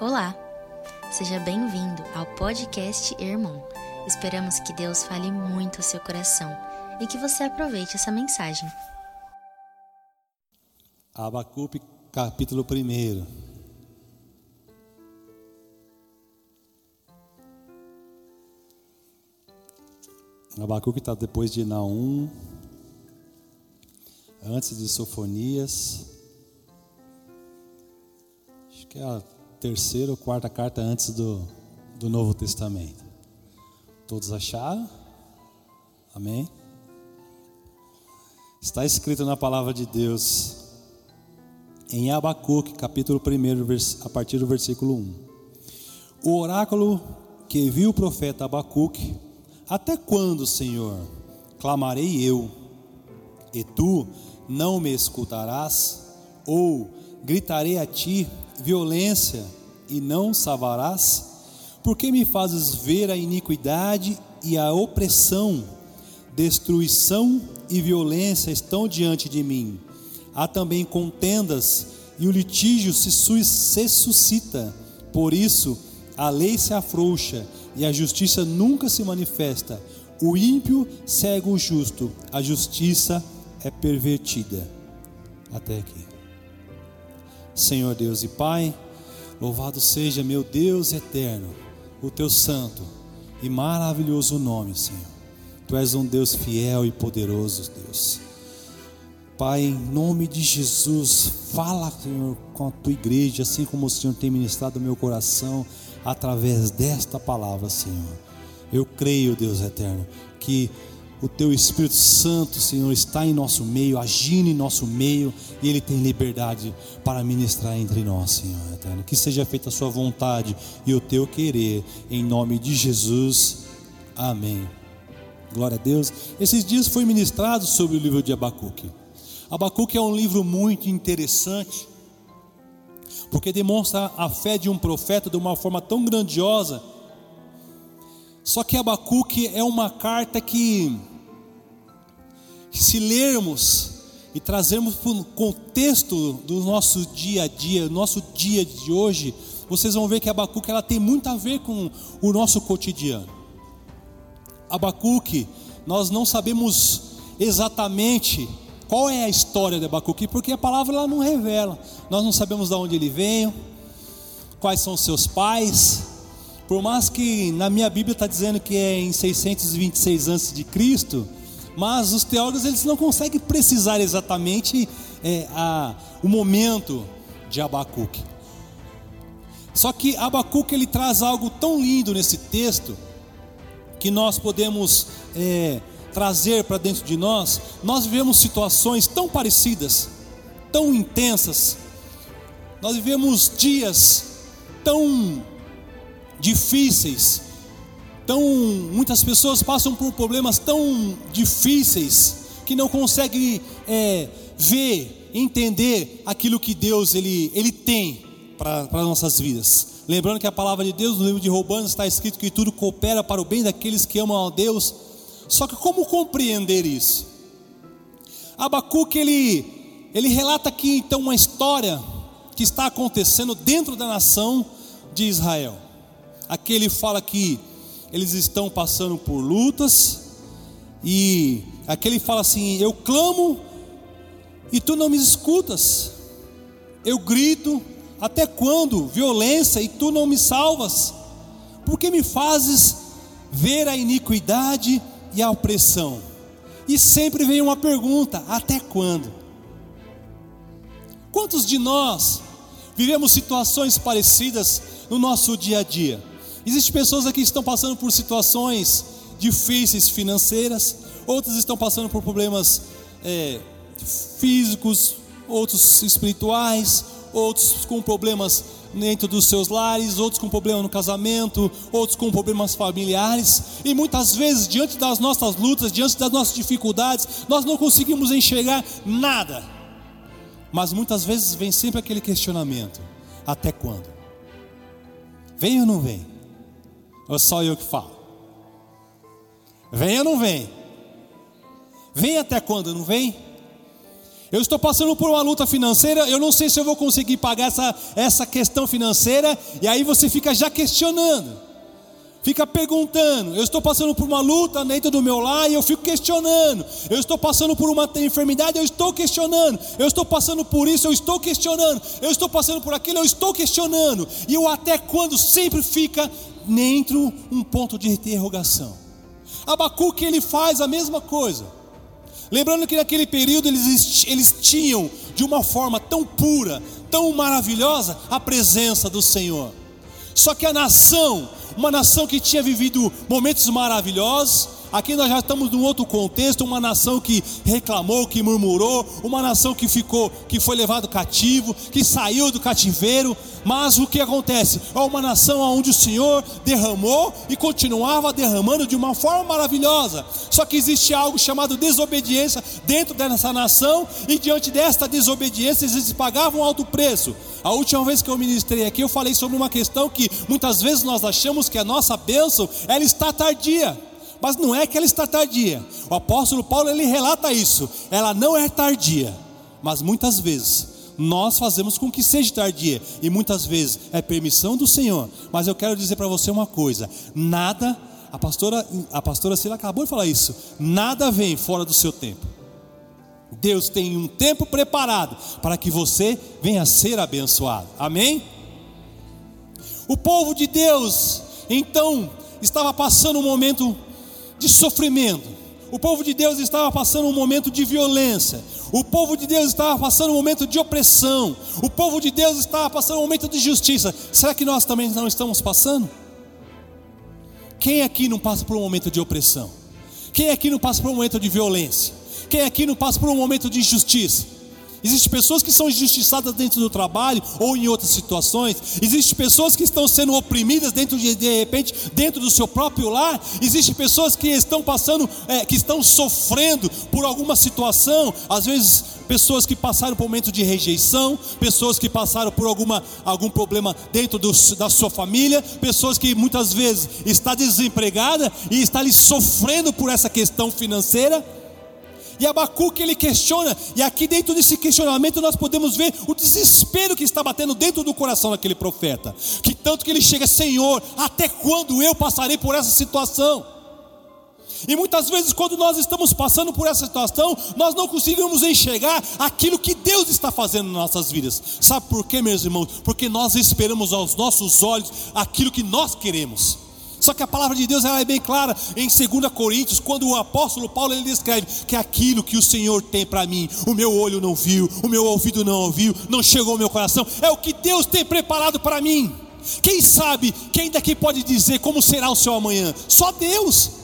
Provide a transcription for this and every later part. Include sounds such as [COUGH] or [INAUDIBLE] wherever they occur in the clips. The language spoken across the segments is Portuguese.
Olá, seja bem-vindo ao podcast Irmão. Esperamos que Deus fale muito ao seu coração e que você aproveite essa mensagem. Abacuque, capítulo 1. Abacuque está depois de Naum, antes de Sofonias. Acho que é a terceira ou quarta carta antes do, do Novo Testamento. Todos acharam? Amém? Está escrito na palavra de Deus em Abacuque, capítulo 1, a partir do versículo 1. O oráculo que viu o profeta Abacuque, até quando, Senhor, clamarei eu, e tu não me escutarás? Ou gritarei a ti violência e não salvarás? Por que me fazes ver a iniquidade e a opressão, destruição e violência estão diante de mim? Há também contendas e o litígio se suscita. Por isso, a lei se afrouxa e a justiça nunca se manifesta. O ímpio cega o justo, a justiça é pervertida. Até aqui. Senhor Deus e Pai, louvado seja meu Deus eterno, o teu santo e maravilhoso nome, Senhor. Tu és um Deus fiel e poderoso, Deus. Pai, em nome de Jesus, fala, Senhor, com a tua igreja, assim como o Senhor tem ministrado o meu coração através desta palavra, Senhor. Eu creio, Deus eterno, que o teu Espírito Santo, Senhor, está em nosso meio, agindo em nosso meio, e ele tem liberdade para ministrar entre nós, Senhor eterno. Que seja feita a sua vontade e o teu querer, em nome de Jesus. Amém. Glória a Deus. Esses dias foi ministrado sobre o livro de Abacuque. Abacuque é um livro muito interessante, porque demonstra a fé de um profeta de uma forma tão grandiosa só que Abacuque é uma carta que, se lermos e trazermos para o contexto do nosso dia a dia, nosso dia de hoje, vocês vão ver que Abacuque ela tem muito a ver com o nosso cotidiano. Abacuque, nós não sabemos exatamente qual é a história de Abacuque, porque a palavra ela não revela. Nós não sabemos de onde ele veio, quais são seus pais, por mais que na minha Bíblia está dizendo que é em 626 a.C., mas os teólogos eles não conseguem precisar exatamente é, a, o momento de Abacuque. Só que Abacuque ele traz algo tão lindo nesse texto que nós podemos é, trazer para dentro de nós. Nós vivemos situações tão parecidas, tão intensas. Nós vivemos dias tão difíceis. Tão, muitas pessoas passam por problemas tão difíceis que não conseguem é, ver, entender aquilo que Deus ele, ele tem para as nossas vidas. Lembrando que a palavra de Deus no livro de Romanos está escrito que tudo coopera para o bem daqueles que amam a Deus. Só que como compreender isso? Abacuque ele, ele relata aqui então uma história que está acontecendo dentro da nação de Israel. Aqui ele fala que eles estão passando por lutas, e aqui ele fala assim: Eu clamo e tu não me escutas, eu grito, até quando? Violência e tu não me salvas, porque me fazes ver a iniquidade e a opressão? E sempre vem uma pergunta: até quando? Quantos de nós vivemos situações parecidas no nosso dia a dia? Existem pessoas aqui que estão passando por situações difíceis financeiras, outras estão passando por problemas é, físicos, outros espirituais, outros com problemas dentro dos seus lares, outros com problema no casamento, outros com problemas familiares, e muitas vezes, diante das nossas lutas, diante das nossas dificuldades, nós não conseguimos enxergar nada. Mas muitas vezes vem sempre aquele questionamento: até quando? Vem ou não vem? Ou é só eu que falo? Vem ou não vem? Vem até quando não vem? Eu estou passando por uma luta financeira, eu não sei se eu vou conseguir pagar essa, essa questão financeira, e aí você fica já questionando fica perguntando. Eu estou passando por uma luta dentro do meu lar e eu fico questionando. Eu estou passando por uma enfermidade, eu estou questionando. Eu estou passando por isso, eu estou questionando. Eu estou passando por aquilo, eu estou questionando. E o até quando sempre fica dentro um ponto de interrogação. Abacuque ele faz a mesma coisa. Lembrando que naquele período eles, eles tinham de uma forma tão pura, tão maravilhosa, a presença do Senhor. Só que a nação uma nação que tinha vivido momentos maravilhosos. Aqui nós já estamos num outro contexto, uma nação que reclamou, que murmurou, uma nação que ficou, que foi levado cativo, que saiu do cativeiro, mas o que acontece? É uma nação onde o Senhor derramou e continuava derramando de uma forma maravilhosa. Só que existe algo chamado desobediência dentro dessa nação, e diante desta desobediência eles pagavam alto preço. A última vez que eu ministrei aqui, eu falei sobre uma questão que muitas vezes nós achamos que a nossa bênção ela está tardia. Mas não é que ela está tardia. O apóstolo Paulo ele relata isso. Ela não é tardia, mas muitas vezes nós fazemos com que seja tardia, e muitas vezes é permissão do Senhor. Mas eu quero dizer para você uma coisa: nada, a pastora, a pastora Sila acabou de falar isso, nada vem fora do seu tempo. Deus tem um tempo preparado para que você venha ser abençoado. Amém? O povo de Deus, então, estava passando um momento de sofrimento. O povo de Deus estava passando um momento de violência. O povo de Deus estava passando um momento de opressão. O povo de Deus estava passando um momento de justiça. Será que nós também não estamos passando? Quem aqui não passa por um momento de opressão? Quem aqui não passa por um momento de violência? Quem aqui não passa por um momento de injustiça? Existem pessoas que são injustiçadas dentro do trabalho ou em outras situações. Existem pessoas que estão sendo oprimidas dentro de, de repente dentro do seu próprio lar. Existem pessoas que estão passando, é, que estão sofrendo por alguma situação. Às vezes pessoas que passaram por um momento de rejeição, pessoas que passaram por alguma, algum problema dentro do, da sua família, pessoas que muitas vezes está desempregada e está ali sofrendo por essa questão financeira. E Abacuque ele questiona, e aqui dentro desse questionamento nós podemos ver o desespero que está batendo dentro do coração daquele profeta. Que tanto que ele chega, Senhor, até quando eu passarei por essa situação? E muitas vezes, quando nós estamos passando por essa situação, nós não conseguimos enxergar aquilo que Deus está fazendo nas nossas vidas. Sabe por quê, meus irmãos? Porque nós esperamos aos nossos olhos aquilo que nós queremos. Só que a palavra de Deus ela é bem clara em 2 Coríntios, quando o apóstolo Paulo ele descreve que aquilo que o Senhor tem para mim, o meu olho não viu, o meu ouvido não ouviu, não chegou ao meu coração, é o que Deus tem preparado para mim. Quem sabe, quem daqui pode dizer como será o seu amanhã? Só Deus.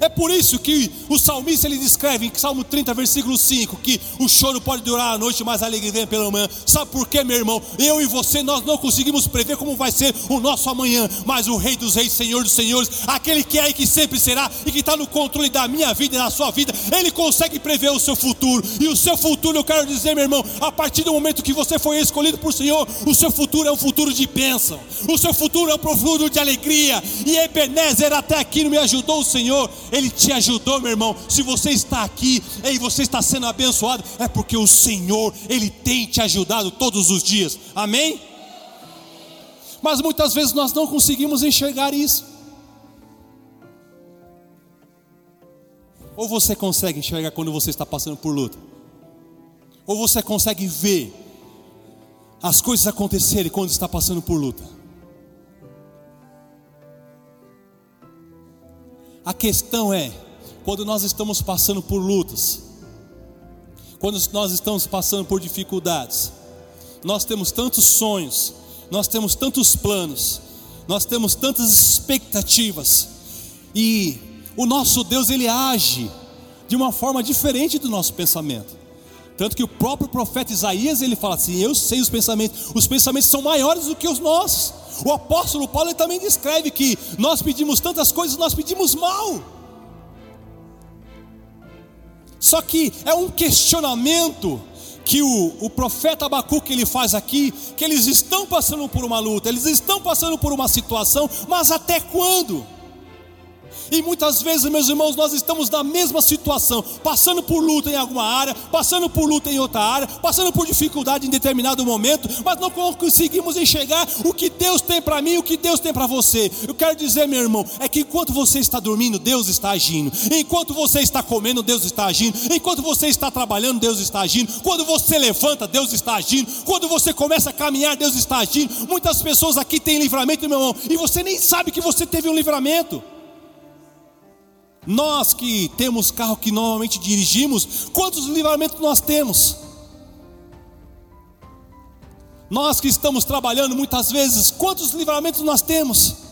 É por isso que o salmista ele descreve em Salmo 30, versículo 5, que o choro pode durar a noite, mas a alegria vem pela manhã. Sabe por quê, meu irmão? Eu e você, nós não conseguimos prever como vai ser o nosso amanhã, mas o Rei dos Reis, Senhor dos Senhores, aquele que é e que sempre será e que está no controle da minha vida e da sua vida, ele consegue prever o seu futuro. E o seu futuro, eu quero dizer, meu irmão, a partir do momento que você foi escolhido por Senhor, o seu futuro é um futuro de bênção, o seu futuro é um futuro de alegria. E Ebenezer até aqui não me ajudou o Senhor. Ele te ajudou, meu irmão. Se você está aqui e você está sendo abençoado, é porque o Senhor, Ele tem te ajudado todos os dias. Amém? Mas muitas vezes nós não conseguimos enxergar isso. Ou você consegue enxergar quando você está passando por luta? Ou você consegue ver as coisas acontecerem quando está passando por luta? A questão é, quando nós estamos passando por lutas, quando nós estamos passando por dificuldades, nós temos tantos sonhos, nós temos tantos planos, nós temos tantas expectativas, e o nosso Deus ele age de uma forma diferente do nosso pensamento. Tanto que o próprio profeta Isaías ele fala assim: Eu sei os pensamentos, os pensamentos são maiores do que os nossos. O apóstolo Paulo também descreve que nós pedimos tantas coisas, nós pedimos mal. Só que é um questionamento que o, o profeta Abacuque ele faz aqui, que eles estão passando por uma luta, eles estão passando por uma situação, mas até quando? E muitas vezes, meus irmãos, nós estamos na mesma situação, passando por luta em alguma área, passando por luta em outra área, passando por dificuldade em determinado momento, mas não conseguimos enxergar o que Deus tem para mim o que Deus tem para você. Eu quero dizer, meu irmão, é que enquanto você está dormindo, Deus está agindo. Enquanto você está comendo, Deus está agindo. Enquanto você está trabalhando, Deus está agindo. Quando você levanta, Deus está agindo. Quando você começa a caminhar, Deus está agindo. Muitas pessoas aqui têm livramento, meu irmão, e você nem sabe que você teve um livramento. Nós que temos carro que normalmente dirigimos, quantos livramentos nós temos? Nós que estamos trabalhando muitas vezes, quantos livramentos nós temos?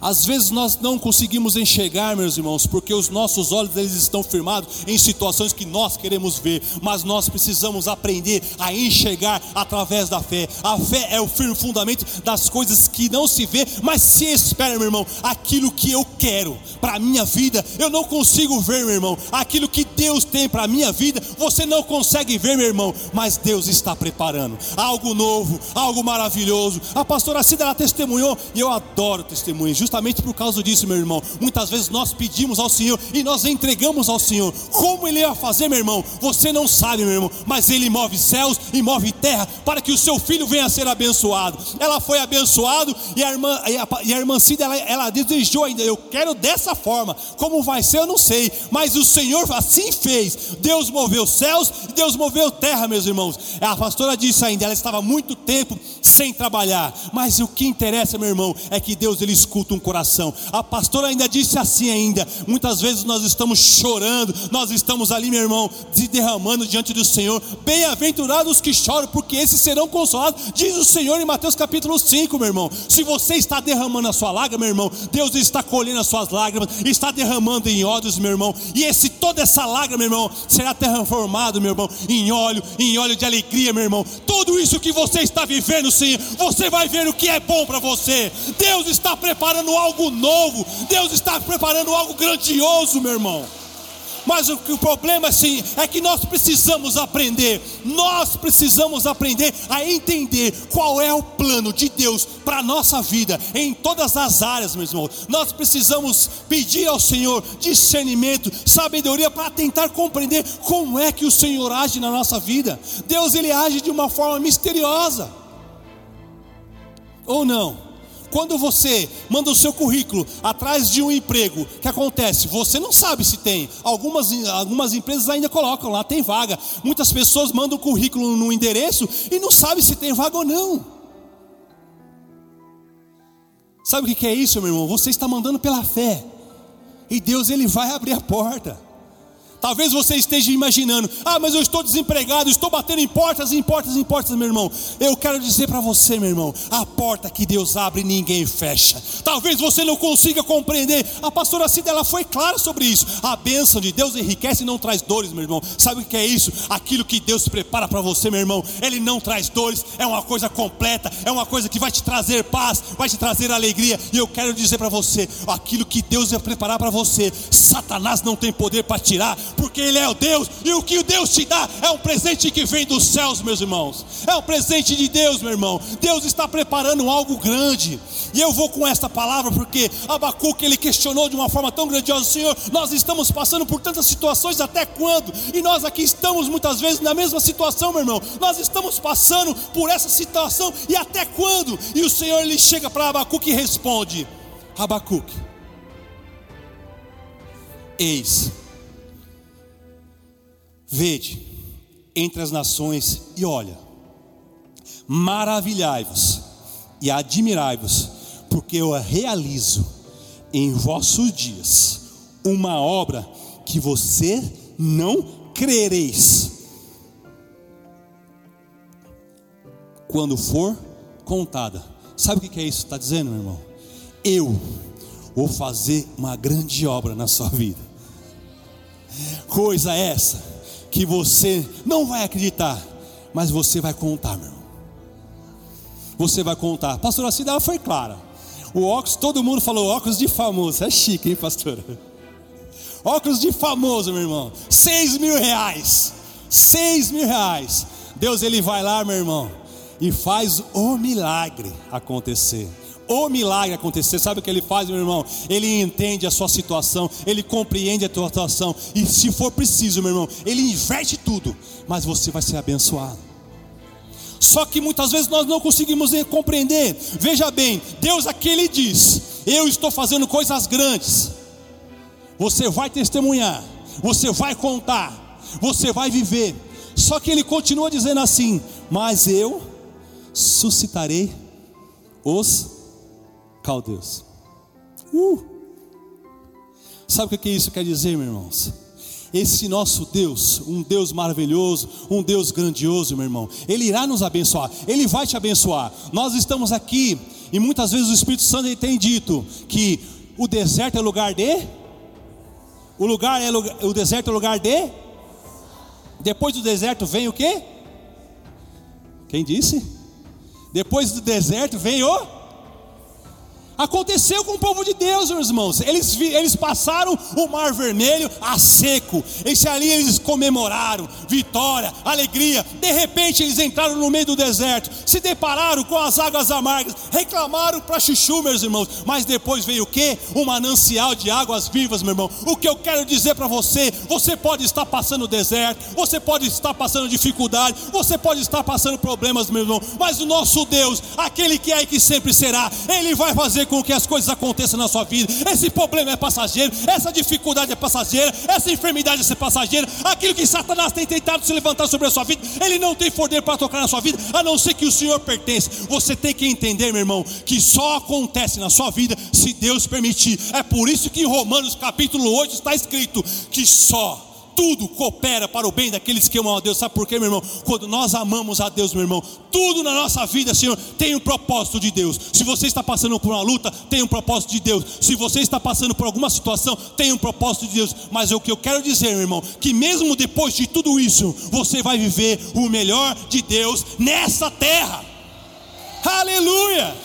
Às vezes nós não conseguimos enxergar, meus irmãos, porque os nossos olhos eles estão firmados em situações que nós queremos ver, mas nós precisamos aprender a enxergar através da fé. A fé é o firme fundamento das coisas que não se vê, mas se espera, meu irmão, aquilo que eu quero para a minha vida, eu não consigo ver, meu irmão. Aquilo que Deus tem para a minha vida, você não consegue ver, meu irmão, mas Deus está preparando algo novo, algo maravilhoso. A pastora Cida ela testemunhou e eu adoro testemunhos justamente por causa disso, meu irmão. Muitas vezes nós pedimos ao Senhor e nós entregamos ao Senhor. Como Ele ia fazer, meu irmão? Você não sabe, meu irmão, mas Ele move céus e move terra para que o seu filho venha a ser abençoado. Ela foi abençoada e a irmã, e a, e a irmã Cida, ela, ela desejou ainda. Eu quero dessa forma. Como vai ser, eu não sei. Mas o Senhor assim fez. Deus moveu céus e Deus moveu terra, meus irmãos. A pastora disse ainda, ela estava muito tempo sem trabalhar. Mas o que interessa, meu irmão, é que Deus ele escuta um coração. A pastora ainda disse assim ainda, muitas vezes nós estamos chorando, nós estamos ali, meu irmão, se derramando diante do Senhor. Bem-aventurados que choram, porque esses serão consolados, diz o Senhor em Mateus capítulo 5, meu irmão. Se você está derramando a sua lágrima, meu irmão, Deus está colhendo as suas lágrimas, está derramando em ódios, meu irmão. E esse toda essa lágrima, meu irmão, será transformado, meu irmão, em óleo, em óleo de alegria, meu irmão. Tudo isso que você está vivendo, sim, você vai ver o que é bom para você. Deus está preparando preparando algo novo, Deus está preparando algo grandioso, meu irmão. Mas o, o problema sim é que nós precisamos aprender, nós precisamos aprender a entender qual é o plano de Deus para a nossa vida, em todas as áreas, meu irmão. Nós precisamos pedir ao Senhor discernimento, sabedoria para tentar compreender como é que o Senhor age na nossa vida. Deus ele age de uma forma misteriosa. Ou não? Quando você manda o seu currículo atrás de um emprego, o que acontece? Você não sabe se tem. Algumas, algumas empresas ainda colocam lá, tem vaga. Muitas pessoas mandam o currículo no endereço e não sabe se tem vaga ou não. Sabe o que é isso, meu irmão? Você está mandando pela fé. E Deus ele vai abrir a porta. Talvez você esteja imaginando, ah, mas eu estou desempregado, estou batendo em portas, em portas, em portas, meu irmão. Eu quero dizer para você, meu irmão, a porta que Deus abre, ninguém fecha. Talvez você não consiga compreender. A pastora Cida, ela foi clara sobre isso. A bênção de Deus enriquece e não traz dores, meu irmão. Sabe o que é isso? Aquilo que Deus prepara para você, meu irmão, Ele não traz dores, é uma coisa completa, é uma coisa que vai te trazer paz, vai te trazer alegria. E eu quero dizer para você, aquilo que Deus ia preparar para você, Satanás não tem poder para tirar porque Ele é o Deus, e o que Deus te dá é um presente que vem dos céus, meus irmãos. É um presente de Deus, meu irmão. Deus está preparando algo grande. E eu vou com esta palavra porque Abacuque ele questionou de uma forma tão grandiosa, Senhor, nós estamos passando por tantas situações até quando? E nós aqui estamos muitas vezes na mesma situação, meu irmão. Nós estamos passando por essa situação e até quando? E o Senhor ele chega para Abacuque e responde: Abacuque, eis Vede entre as nações e olha, maravilhai-vos e admirai-vos, porque eu realizo em vossos dias uma obra que você não crereis. Quando for contada, sabe o que é isso? Está dizendo, meu irmão? Eu vou fazer uma grande obra na sua vida. Coisa essa que você não vai acreditar, mas você vai contar, meu irmão. Você vai contar. Pastora Cida foi clara. O óculos, todo mundo falou óculos de famoso. É chique, hein, pastora? Óculos de famoso, meu irmão. Seis mil reais. Seis mil reais. Deus, ele vai lá, meu irmão. e faz o milagre acontecer. O milagre acontecer, sabe o que ele faz, meu irmão? Ele entende a sua situação, ele compreende a tua situação, e se for preciso, meu irmão, ele inverte tudo, mas você vai ser abençoado. Só que muitas vezes nós não conseguimos compreender. Veja bem, Deus aqui ele diz: Eu estou fazendo coisas grandes. Você vai testemunhar, você vai contar, você vai viver. Só que ele continua dizendo assim: Mas eu suscitarei os caldeus. Uh! Sabe o que isso quer dizer, meus irmãos? Esse nosso Deus, um Deus maravilhoso, um Deus grandioso, meu irmão, Ele irá nos abençoar, Ele vai te abençoar. Nós estamos aqui e muitas vezes o Espírito Santo tem dito que o deserto é lugar de, o lugar é o deserto é lugar de, depois do deserto vem o que? Quem disse? Depois do deserto vem o Aconteceu com o povo de Deus, meus irmãos. Eles, eles passaram o mar vermelho a seco. Esse ali eles comemoraram, vitória, alegria. De repente eles entraram no meio do deserto, se depararam com as águas amargas, reclamaram para chuchu, meus irmãos. Mas depois veio o que? Um manancial de águas vivas, meu irmão. O que eu quero dizer para você: você pode estar passando deserto, você pode estar passando dificuldade, você pode estar passando problemas, meu irmão. Mas o nosso Deus, aquele que é e que sempre será, Ele vai fazer com que as coisas aconteçam na sua vida. Esse problema é passageiro, essa dificuldade é passageira, essa enfermidade é passageira. Aquilo que Satanás tem tentado se levantar sobre a sua vida, ele não tem poder para tocar na sua vida, a não ser que o Senhor pertence. Você tem que entender, meu irmão, que só acontece na sua vida se Deus permitir. É por isso que em Romanos capítulo 8 está escrito que só tudo coopera para o bem daqueles que amam a Deus. Sabe por quê, meu irmão? Quando nós amamos a Deus, meu irmão, tudo na nossa vida, Senhor, tem um propósito de Deus. Se você está passando por uma luta, tem um propósito de Deus. Se você está passando por alguma situação, tem um propósito de Deus. Mas é o que eu quero dizer, meu irmão, que mesmo depois de tudo isso, você vai viver o melhor de Deus nessa terra. Aleluia!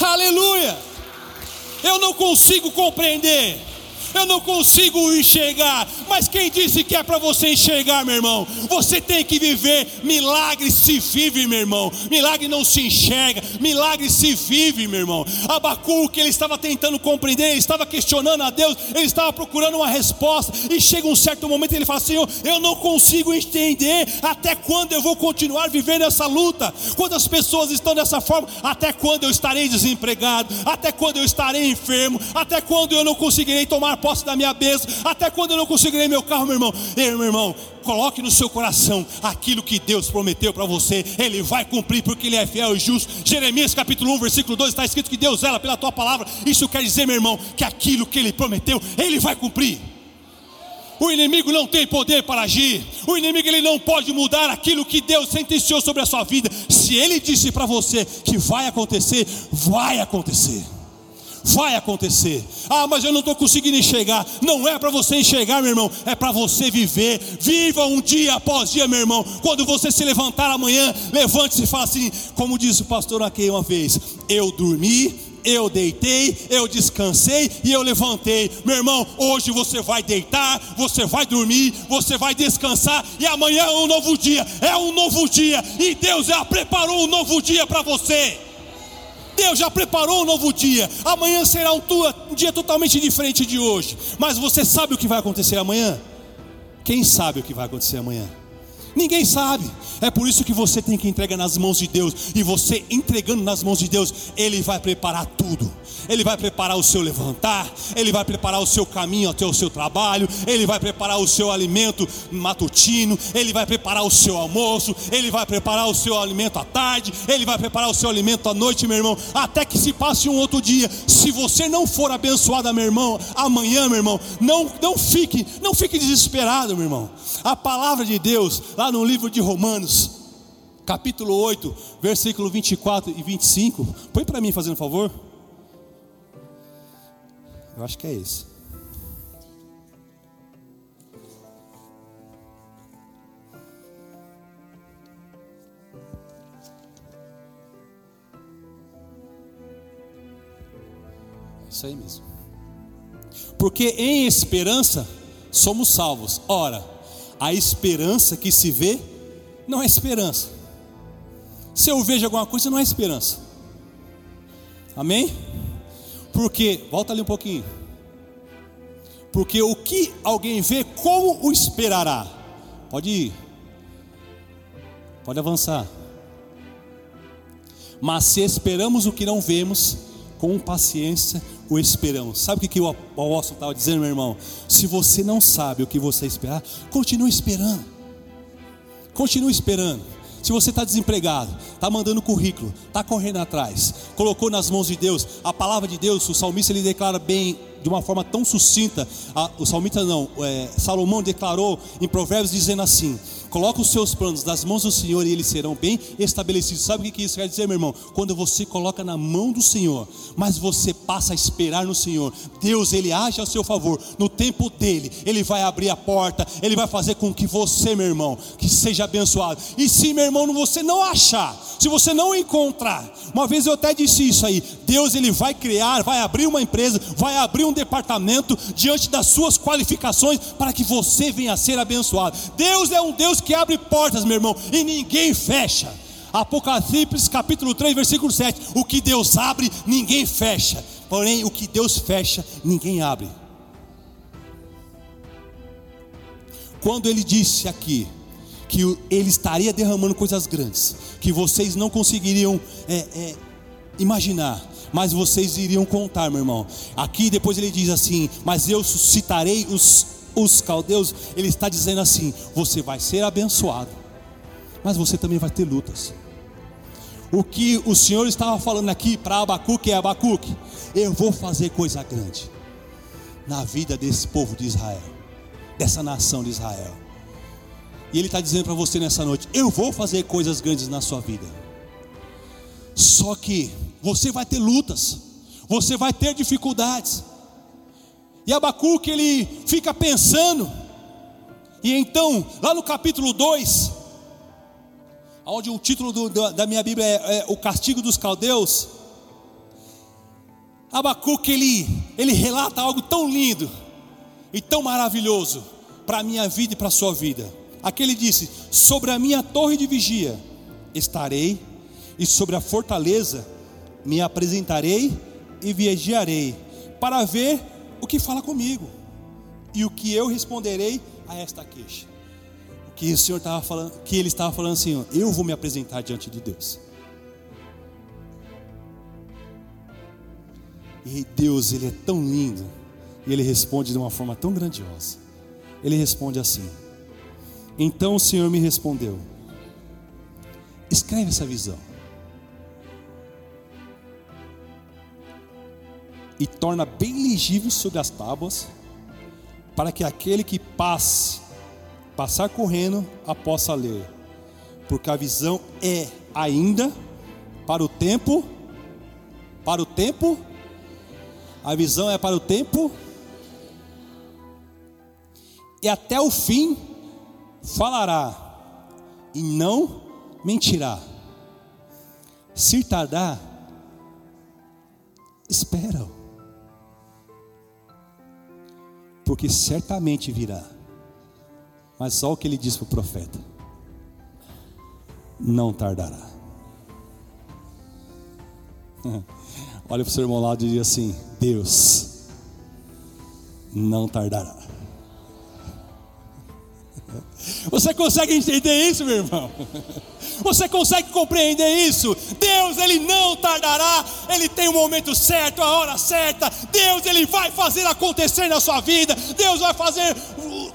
Aleluia! Eu não consigo compreender eu não consigo enxergar, mas quem disse que é para você enxergar, meu irmão? Você tem que viver, milagre se vive, meu irmão. Milagre não se enxerga, milagre se vive, meu irmão. Abacuque, ele estava tentando compreender, ele estava questionando a Deus, ele estava procurando uma resposta, e chega um certo momento ele fala: Senhor, eu não consigo entender até quando eu vou continuar vivendo essa luta. Quantas pessoas estão dessa forma? Até quando eu estarei desempregado? Até quando eu estarei enfermo? Até quando eu não conseguirei tomar posse da minha bênção, até quando eu não conseguirei meu carro, meu irmão. Ei, meu irmão, coloque no seu coração aquilo que Deus prometeu para você, Ele vai cumprir, porque Ele é fiel e justo. Jeremias capítulo 1, versículo 2 está escrito que Deus ela pela tua palavra. Isso quer dizer, meu irmão, que aquilo que Ele prometeu, Ele vai cumprir. O inimigo não tem poder para agir. O inimigo ele não pode mudar aquilo que Deus sentenciou sobre a sua vida. Se ele disse para você que vai acontecer, vai acontecer vai acontecer. Ah, mas eu não estou conseguindo enxergar. Não é para você enxergar, meu irmão, é para você viver. Viva um dia após dia, meu irmão. Quando você se levantar amanhã, levante-se e fale assim, como disse o pastor aqui uma vez: Eu dormi, eu deitei, eu descansei e eu levantei. Meu irmão, hoje você vai deitar, você vai dormir, você vai descansar e amanhã é um novo dia. É um novo dia e Deus já preparou um novo dia para você. Deus já preparou um novo dia. Amanhã será um, um dia totalmente diferente de hoje. Mas você sabe o que vai acontecer amanhã? Quem sabe o que vai acontecer amanhã? Ninguém sabe. É por isso que você tem que entregar nas mãos de Deus. E você entregando nas mãos de Deus, Ele vai preparar tudo. Ele vai preparar o seu levantar, Ele vai preparar o seu caminho até o seu trabalho, Ele vai preparar o seu alimento matutino, Ele vai preparar o seu almoço, Ele vai preparar o seu alimento à tarde, Ele vai preparar o seu alimento à noite, meu irmão, até que se passe um outro dia. Se você não for abençoado, meu irmão, amanhã, meu irmão, não, não fique, não fique desesperado, meu irmão. A palavra de Deus, lá no livro de Romanos, capítulo 8, versículo 24 e 25. Põe para mim, fazendo favor. Eu acho que é esse. Isso aí mesmo. Porque em esperança somos salvos. Ora, a esperança que se vê não é esperança. Se eu vejo alguma coisa, não é esperança. Amém? Porque, volta ali um pouquinho. Porque o que alguém vê, como o esperará? Pode ir. Pode avançar. Mas se esperamos o que não vemos, com paciência o esperamos. Sabe o que, o apóstolo estava dizendo, meu irmão? Se você não sabe o que você esperar, continue esperando. Continue esperando. Se você está desempregado, está mandando currículo, está correndo atrás, colocou nas mãos de Deus, a palavra de Deus, o salmista ele declara bem, de uma forma tão sucinta, a, o salmista não, é, Salomão declarou em Provérbios dizendo assim: Coloca os seus planos nas mãos do Senhor e eles serão bem estabelecidos. Sabe o que isso quer dizer, meu irmão? Quando você coloca na mão do Senhor, mas você passa a esperar no Senhor, Deus ele age a seu favor. No tempo dele, ele vai abrir a porta, ele vai fazer com que você, meu irmão, que seja abençoado. E se, meu irmão, você não achar, se você não encontrar, uma vez eu até disse isso aí, Deus ele vai criar, vai abrir uma empresa, vai abrir um departamento diante das suas qualificações para que você venha a ser abençoado. Deus é um Deus que abre portas, meu irmão, e ninguém fecha. Apocalipse capítulo 3, versículo 7. O que Deus abre, ninguém fecha. Porém, o que Deus fecha, ninguém abre. Quando ele disse aqui que ele estaria derramando coisas grandes, que vocês não conseguiriam é, é, imaginar, mas vocês iriam contar, meu irmão. Aqui depois ele diz assim: Mas eu suscitarei os os caldeus, ele está dizendo assim: você vai ser abençoado, mas você também vai ter lutas. O que o Senhor estava falando aqui para Abacuque é Abacuque, eu vou fazer coisa grande na vida desse povo de Israel, dessa nação de Israel. E Ele está dizendo para você nessa noite: eu vou fazer coisas grandes na sua vida. Só que você vai ter lutas, você vai ter dificuldades. E Abacuque ele fica pensando. E então, lá no capítulo 2, onde o título do, da minha Bíblia é, é, O Castigo dos Caldeus, Abacuque ele, ele relata algo tão lindo e tão maravilhoso para a minha vida e para a sua vida. Aqui ele disse: Sobre a minha torre de vigia estarei, e sobre a fortaleza me apresentarei e vigiarei, para ver o que fala comigo e o que eu responderei a esta queixa. O que o Senhor estava falando, que ele estava falando assim, eu vou me apresentar diante de Deus. E Deus, ele é tão lindo, e ele responde de uma forma tão grandiosa. Ele responde assim: Então o Senhor me respondeu: Escreve essa visão. E torna bem legível sobre as tábuas, para que aquele que passe, passar correndo, a possa ler. Porque a visão é ainda para o tempo, para o tempo, a visão é para o tempo, e até o fim falará, e não mentirá. Se tardar, espera porque certamente virá. Mas só o que ele disse para o profeta: não tardará. [LAUGHS] Olha para o seu irmão lá e diz assim: Deus não tardará. [LAUGHS] Você consegue entender isso, meu irmão? Você consegue compreender isso? Deus, Ele não tardará, Ele tem o momento certo, a hora certa. Deus, Ele vai fazer acontecer na sua vida. Deus vai fazer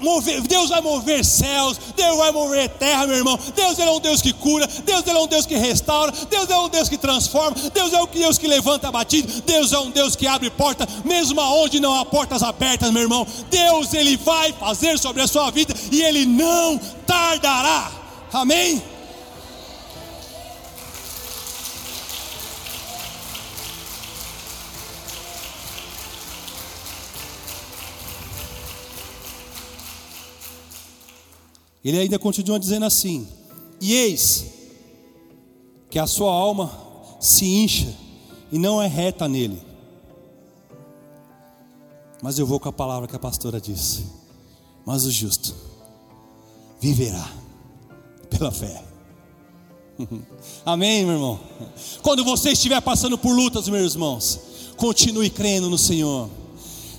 mover, Deus vai mover céus, Deus vai mover terra, meu irmão. Deus ele é um Deus que cura, Deus ele é um Deus que restaura, Deus é um Deus que transforma, Deus é um Deus que levanta abatido, Deus é um Deus que abre porta, mesmo aonde não há portas abertas, meu irmão. Deus ele vai fazer sobre a sua vida e ele não tardará. Amém? Ele ainda continua dizendo assim: E eis que a sua alma se incha e não é reta nele. Mas eu vou com a palavra que a pastora disse. Mas o justo viverá pela fé. Amém, meu irmão? Quando você estiver passando por lutas, meus irmãos, continue crendo no Senhor.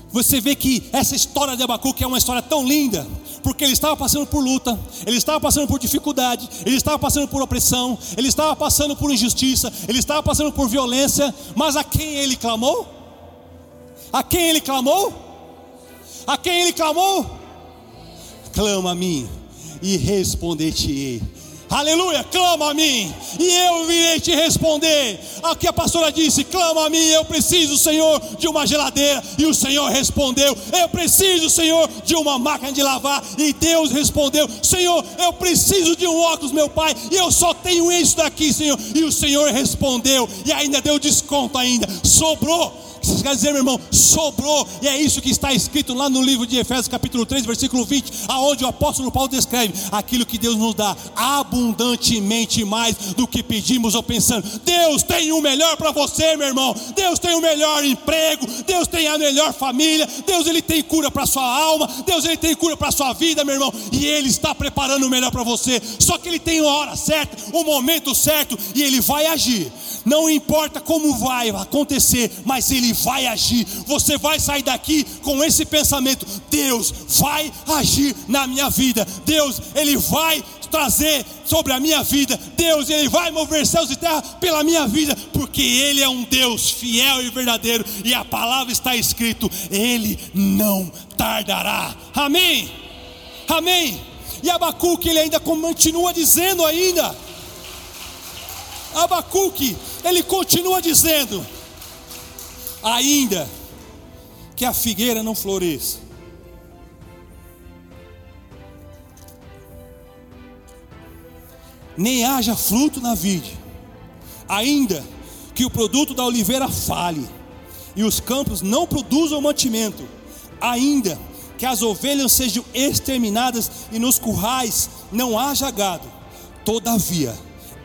Você vê que essa história de Abacuque é uma história tão linda, porque ele estava passando por luta, ele estava passando por dificuldade, ele estava passando por opressão, ele estava passando por injustiça, ele estava passando por violência, mas a quem ele clamou? A quem ele clamou? A quem ele clamou? Clama a mim e responder-te-ei Aleluia, clama a mim e eu virei te responder. Aqui a pastora disse: clama a mim, eu preciso, Senhor, de uma geladeira. E o Senhor respondeu: eu preciso, Senhor, de uma máquina de lavar. E Deus respondeu: Senhor, eu preciso de um óculos, meu Pai, e eu só tenho isso daqui, Senhor. E o Senhor respondeu e ainda deu desconto ainda, sobrou. Isso quer dizer, meu irmão, sobrou, e é isso que está escrito lá no livro de Efésios, capítulo 3, versículo 20, aonde o apóstolo Paulo descreve aquilo que Deus nos dá abundantemente mais do que pedimos ou pensando. Deus tem o melhor para você, meu irmão. Deus tem o melhor emprego, Deus tem a melhor família, Deus ele tem cura para sua alma, Deus ele tem cura para sua vida, meu irmão, e ele está preparando o melhor para você. Só que ele tem a hora certa, o momento certo, e ele vai agir. Não importa como vai acontecer, mas ele vai agir. Você vai sair daqui com esse pensamento: Deus vai agir na minha vida. Deus, Ele vai trazer sobre a minha vida. Deus, Ele vai mover céus e terra pela minha vida, porque Ele é um Deus fiel e verdadeiro. E a palavra está escrito: Ele não tardará. Amém. Amém. E Abacuque ele ainda continua dizendo ainda. Abacuque, ele continua dizendo: ainda que a figueira não floresça. Nem haja fruto na vide, ainda que o produto da oliveira fale, e os campos não produzam mantimento, ainda que as ovelhas sejam exterminadas e nos currais não haja gado, todavia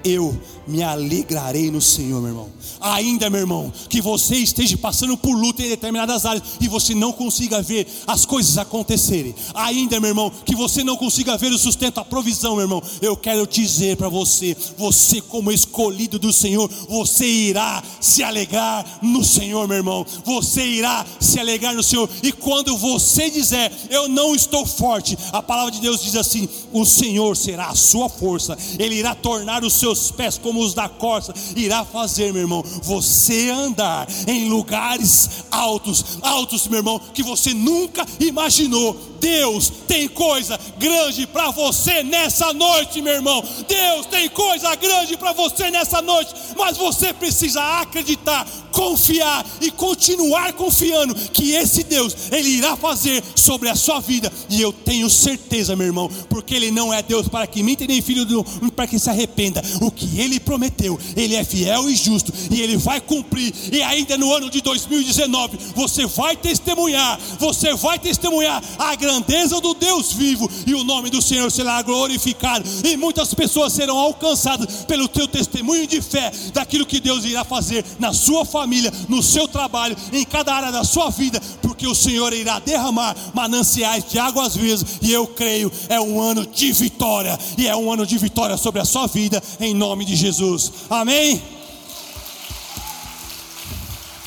eu me alegrarei no Senhor, meu irmão. Ainda, meu irmão, que você esteja passando por luta em determinadas áreas e você não consiga ver as coisas acontecerem. Ainda, meu irmão, que você não consiga ver o sustento, a provisão, meu irmão. Eu quero dizer para você, você como escolhido do Senhor, você irá se alegrar no Senhor, meu irmão. Você irá se alegrar no Senhor. E quando você dizer, eu não estou forte, a palavra de Deus diz assim: o Senhor será a sua força. Ele irá tornar os seus pés como da corça, irá fazer, meu irmão, você andar em lugares altos, altos, meu irmão, que você nunca imaginou. Deus tem coisa grande para você nessa noite, meu irmão. Deus tem coisa grande para você nessa noite, mas você precisa acreditar, confiar e continuar confiando que esse Deus, ele irá fazer sobre a sua vida. E eu tenho certeza, meu irmão, porque ele não é Deus para que minta nem filho do, para que se arrependa. O que ele prometeu, ele é fiel e justo e ele vai cumprir. E ainda no ano de 2019, você vai testemunhar, você vai testemunhar a grandeza do Deus vivo e o nome do Senhor será glorificado. E muitas pessoas serão alcançadas pelo teu testemunho de fé daquilo que Deus irá fazer na sua família, no seu trabalho, em cada área da sua vida, porque o Senhor irá derramar mananciais de águas vivas e eu creio é um ano de vitória e é um ano de vitória sobre a sua vida em nome de Jesus. Jesus. Amém?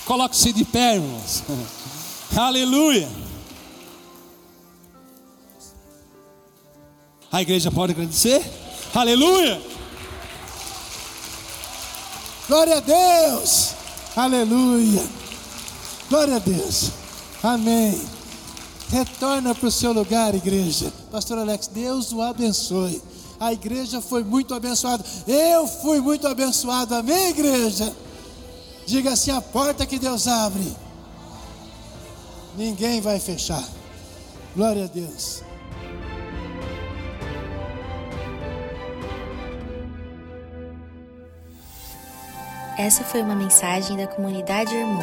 Coloque-se de pé, irmãos. [LAUGHS] Aleluia. A igreja pode agradecer? Aleluia. Glória a Deus. Aleluia. Glória a Deus. Amém. Retorna para o seu lugar, igreja. Pastor Alex, Deus o abençoe a igreja foi muito abençoada. Eu fui muito abençoado. Amém, igreja? Diga assim: a porta que Deus abre, ninguém vai fechar. Glória a Deus. Essa foi uma mensagem da comunidade Irmão.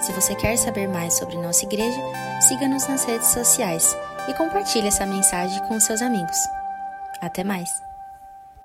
Se você quer saber mais sobre nossa igreja, siga-nos nas redes sociais e compartilhe essa mensagem com seus amigos. Até mais!